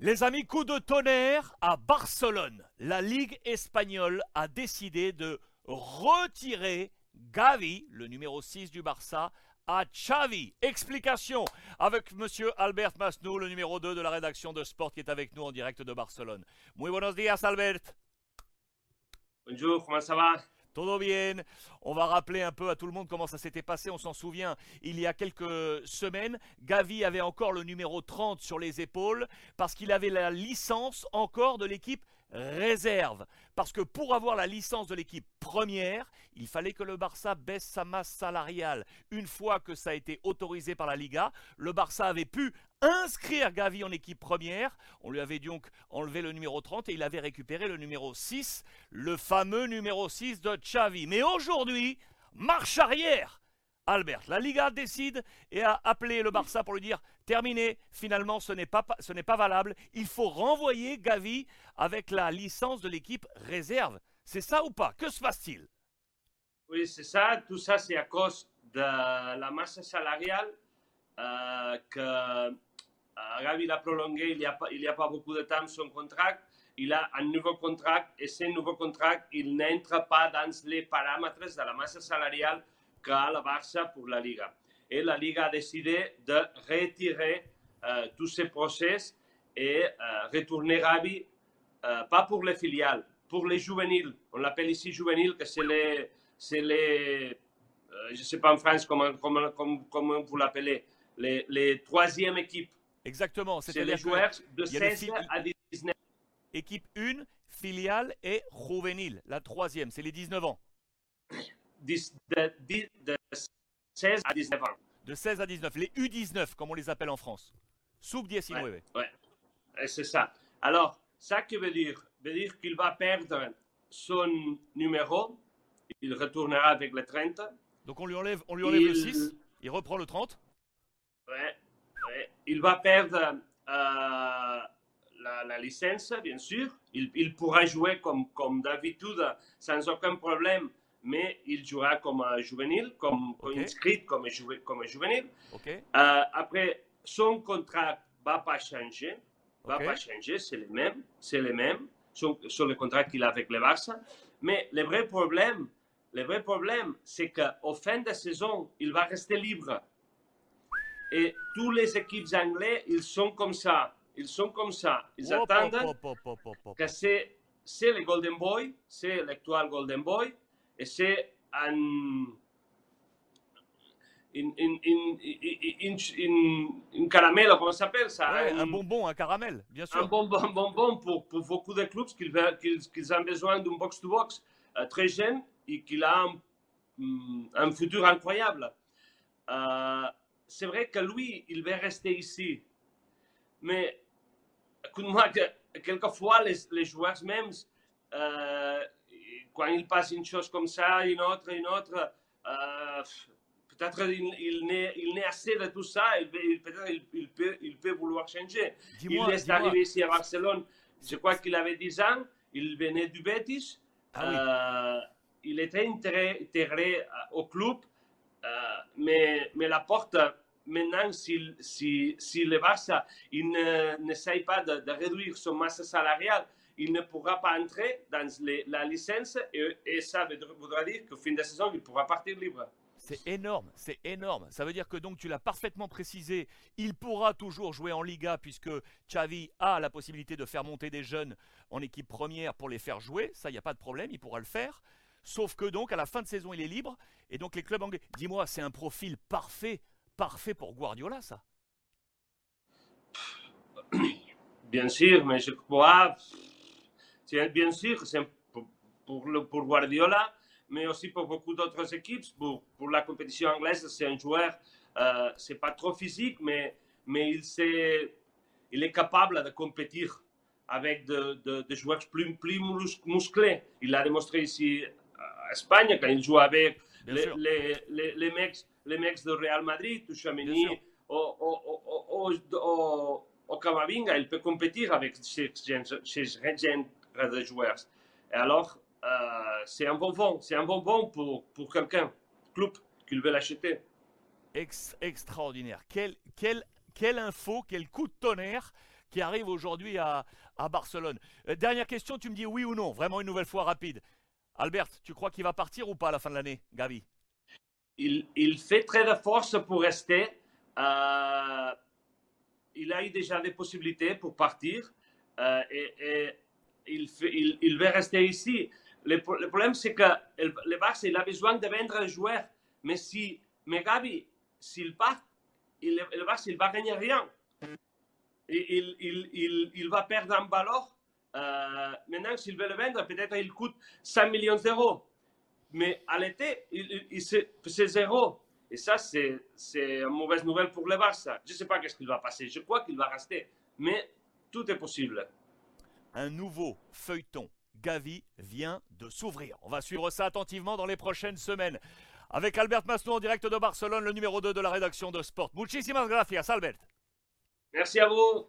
Les amis, coup de tonnerre à Barcelone. La Ligue espagnole a décidé de retirer Gavi, le numéro 6 du Barça, à Xavi. Explication avec monsieur Albert Masnou, le numéro 2 de la rédaction de Sport qui est avec nous en direct de Barcelone. Muy buenos días, Albert. Bonjour, comment ça va? Todo bien. On va rappeler un peu à tout le monde comment ça s'était passé. On s'en souvient, il y a quelques semaines, Gavi avait encore le numéro 30 sur les épaules parce qu'il avait la licence encore de l'équipe réserve. Parce que pour avoir la licence de l'équipe première, il fallait que le Barça baisse sa masse salariale. Une fois que ça a été autorisé par la Liga, le Barça avait pu inscrire Gavi en équipe première. On lui avait donc enlevé le numéro 30 et il avait récupéré le numéro 6, le fameux numéro 6 de Xavi. Mais aujourd'hui, marche arrière Albert. La Liga décide et a appelé le Barça pour lui dire terminé, finalement ce n'est pas, ce n'est pas valable, il faut renvoyer Gavi avec la licence de l'équipe réserve. C'est ça ou pas? Que se passe-t-il? Oui, c'est ça. Tout ça, c'est à cause de la masse salariale euh, que Gavi l'a prolongé il n'y a, pas, beaucoup de temps son contrat. Il a un nouveau contrat et ce nouveau contrat, il n'entre pas dans les paramètres de la masse salariale qu'a le Barça pour la Liga. Et la Liga a décidé de retirer euh, tous ces process et euh, retourner Gavi, euh, pas pour les filiales, pour les juvéniles. On l'appelle ici juvénile, que c'est les, les euh, je ne sais pas en France comment, comment, comment, comment vous l'appelez, les, les troisième équipes. Exactement. C'est les joueurs de il y a les 16 filles- à 19. Équipe 1, filiale et juvénile. La troisième, c'est les 19 ans. 10 de, de- de 16 à 19 ans. De 16 à 19. Les U19, comme on les appelle en France. Sub-19. Ouais, ouais. Et C'est ça. Alors, ça qui veut dire, veut dire qu'il va perdre son numéro. Il retournera avec le 30. Donc on lui enlève, on lui enlève le Il- 6. Il reprend le 30. Ouais, ouais. Il va perdre euh, la, la licence, bien sûr. Il, il pourra jouer comme, comme d'habitude sans aucun problème, mais il jouera comme un juvénile, comme, inscrit comme, un joué- comme un juvénile. Ok. Euh, après, son contrat va pas changer, va pas changer, c'est le même, c'est le même sur, sur le contrat qu'il a avec le Barça. Mais le vrai problème, le vrai problème, c'est qu'au fin de saison, il va rester libre. Et toutes les équipes anglaises, ils sont comme ça, ils sont comme ça, ils attendent que c'est c'est le Golden Boy, c'est l'actuel Golden Boy, et c'est un une, une, caramel, comment ça s'appelle ça Ouais, Un- un bonbon, un caramel, bien un sûr. bonbon, bonbon pour, pour beaucoup de clubs qu'ils veulent- qu'ils qu'ils ont besoin d'un box-to-box euh, très jeune et qu'il a un, mm, un futur incroyable. Euh, c'est vrai que lui, il va rester ici. Mais écoute-moi, que, quelquefois, les, les joueurs même, euh, quand ils passent une chose comme ça, une autre, une autre, euh, peut-être il, il, n'est, assez de tout ça, il, il- peut-être il, il peut, il peut vouloir changer. Il est arrivé ici à Barcelone, je crois qu'il avait 10 ans, il venait du Betis, Ah oui. euh, il était intégré, intégré, au club, mais, mais la porte, maintenant, si, si, si le Barça il ne- n'essaye pas de, réduire son masse salariale, il ne pourra pas entrer dans la licence et, et ça voudra- dire qu'au fin de saison, il pourra partir libre. C'est énorme, c'est énorme. Ça veut dire que donc tu l'as parfaitement précisé, il pourra toujours jouer en Liga puisque Xavi a la possibilité de faire monter des jeunes en équipe première pour les faire jouer, ça il n'y a pas de problème, il pourra le faire. Sauf que donc à la fin de saison il est libre et donc les clubs anglais, dis-moi, c'est un profil parfait, parfait pour Guardiola ça? Bien sûr, mais je crois, bien sûr, c'est pour, pour, Guardiola, mais aussi pour beaucoup d'autres équipes. Pour, pour la compétition anglaise, c'est un joueur, euh, c'est pas trop physique, mais, mais il, il est capable de compétir avec des de, de joueurs plus, plus mus- musclés. Il l'a démontré ici à Espagne quand il joue avec les, les, les, les mecs, les mecs de Real Madrid, au, au, au, au Camavinga, il peut compétir avec ces ces de joueurs. Et alors, euh, c'est un bonbon, c'est un bonbon pour, pour quelqu'un, club, qui veut l'acheter. Ex- extraordinaire. Quelle, quelle, quelle info, quel coup de tonnerre qui arrive aujourd'hui à, Barcelone. Euh, dernière question, tu me dis oui ou non, vraiment une nouvelle fois rapide. Albert, tu crois qu'il va partir ou pas à la fin de l'année, Gavi il, fait très de force pour rester. Euh, il a eu déjà des possibilités pour partir euh, et, il, il, veut rester ici. Le, problème, c'est que le, Barça, il a besoin de vendre un joueur. Mais si mais Gabi, s'il part, il, le Barça, il va gagner rien. Il, il, il, va perdre en valeur. Euh, maintenant, s'il veut le vendre, peut-être il coûte 100 millions d'euros. Mais à l'été, c'est zéro. Et ça, c'est une mauvaise nouvelle pour le Barça. Je ne sais pas qu'est-ce qu'il va passer. Je crois qu'il va rester. Mais tout est possible. Un nouveau feuilleton Gavi vient de s'ouvrir. On va suivre ça attentivement dans les prochaines semaines. Avec Albert Masnou en direct de Barcelone, le numéro 2 de la rédaction de Sport. Muchísimas gracias, Albert. Merci à vous.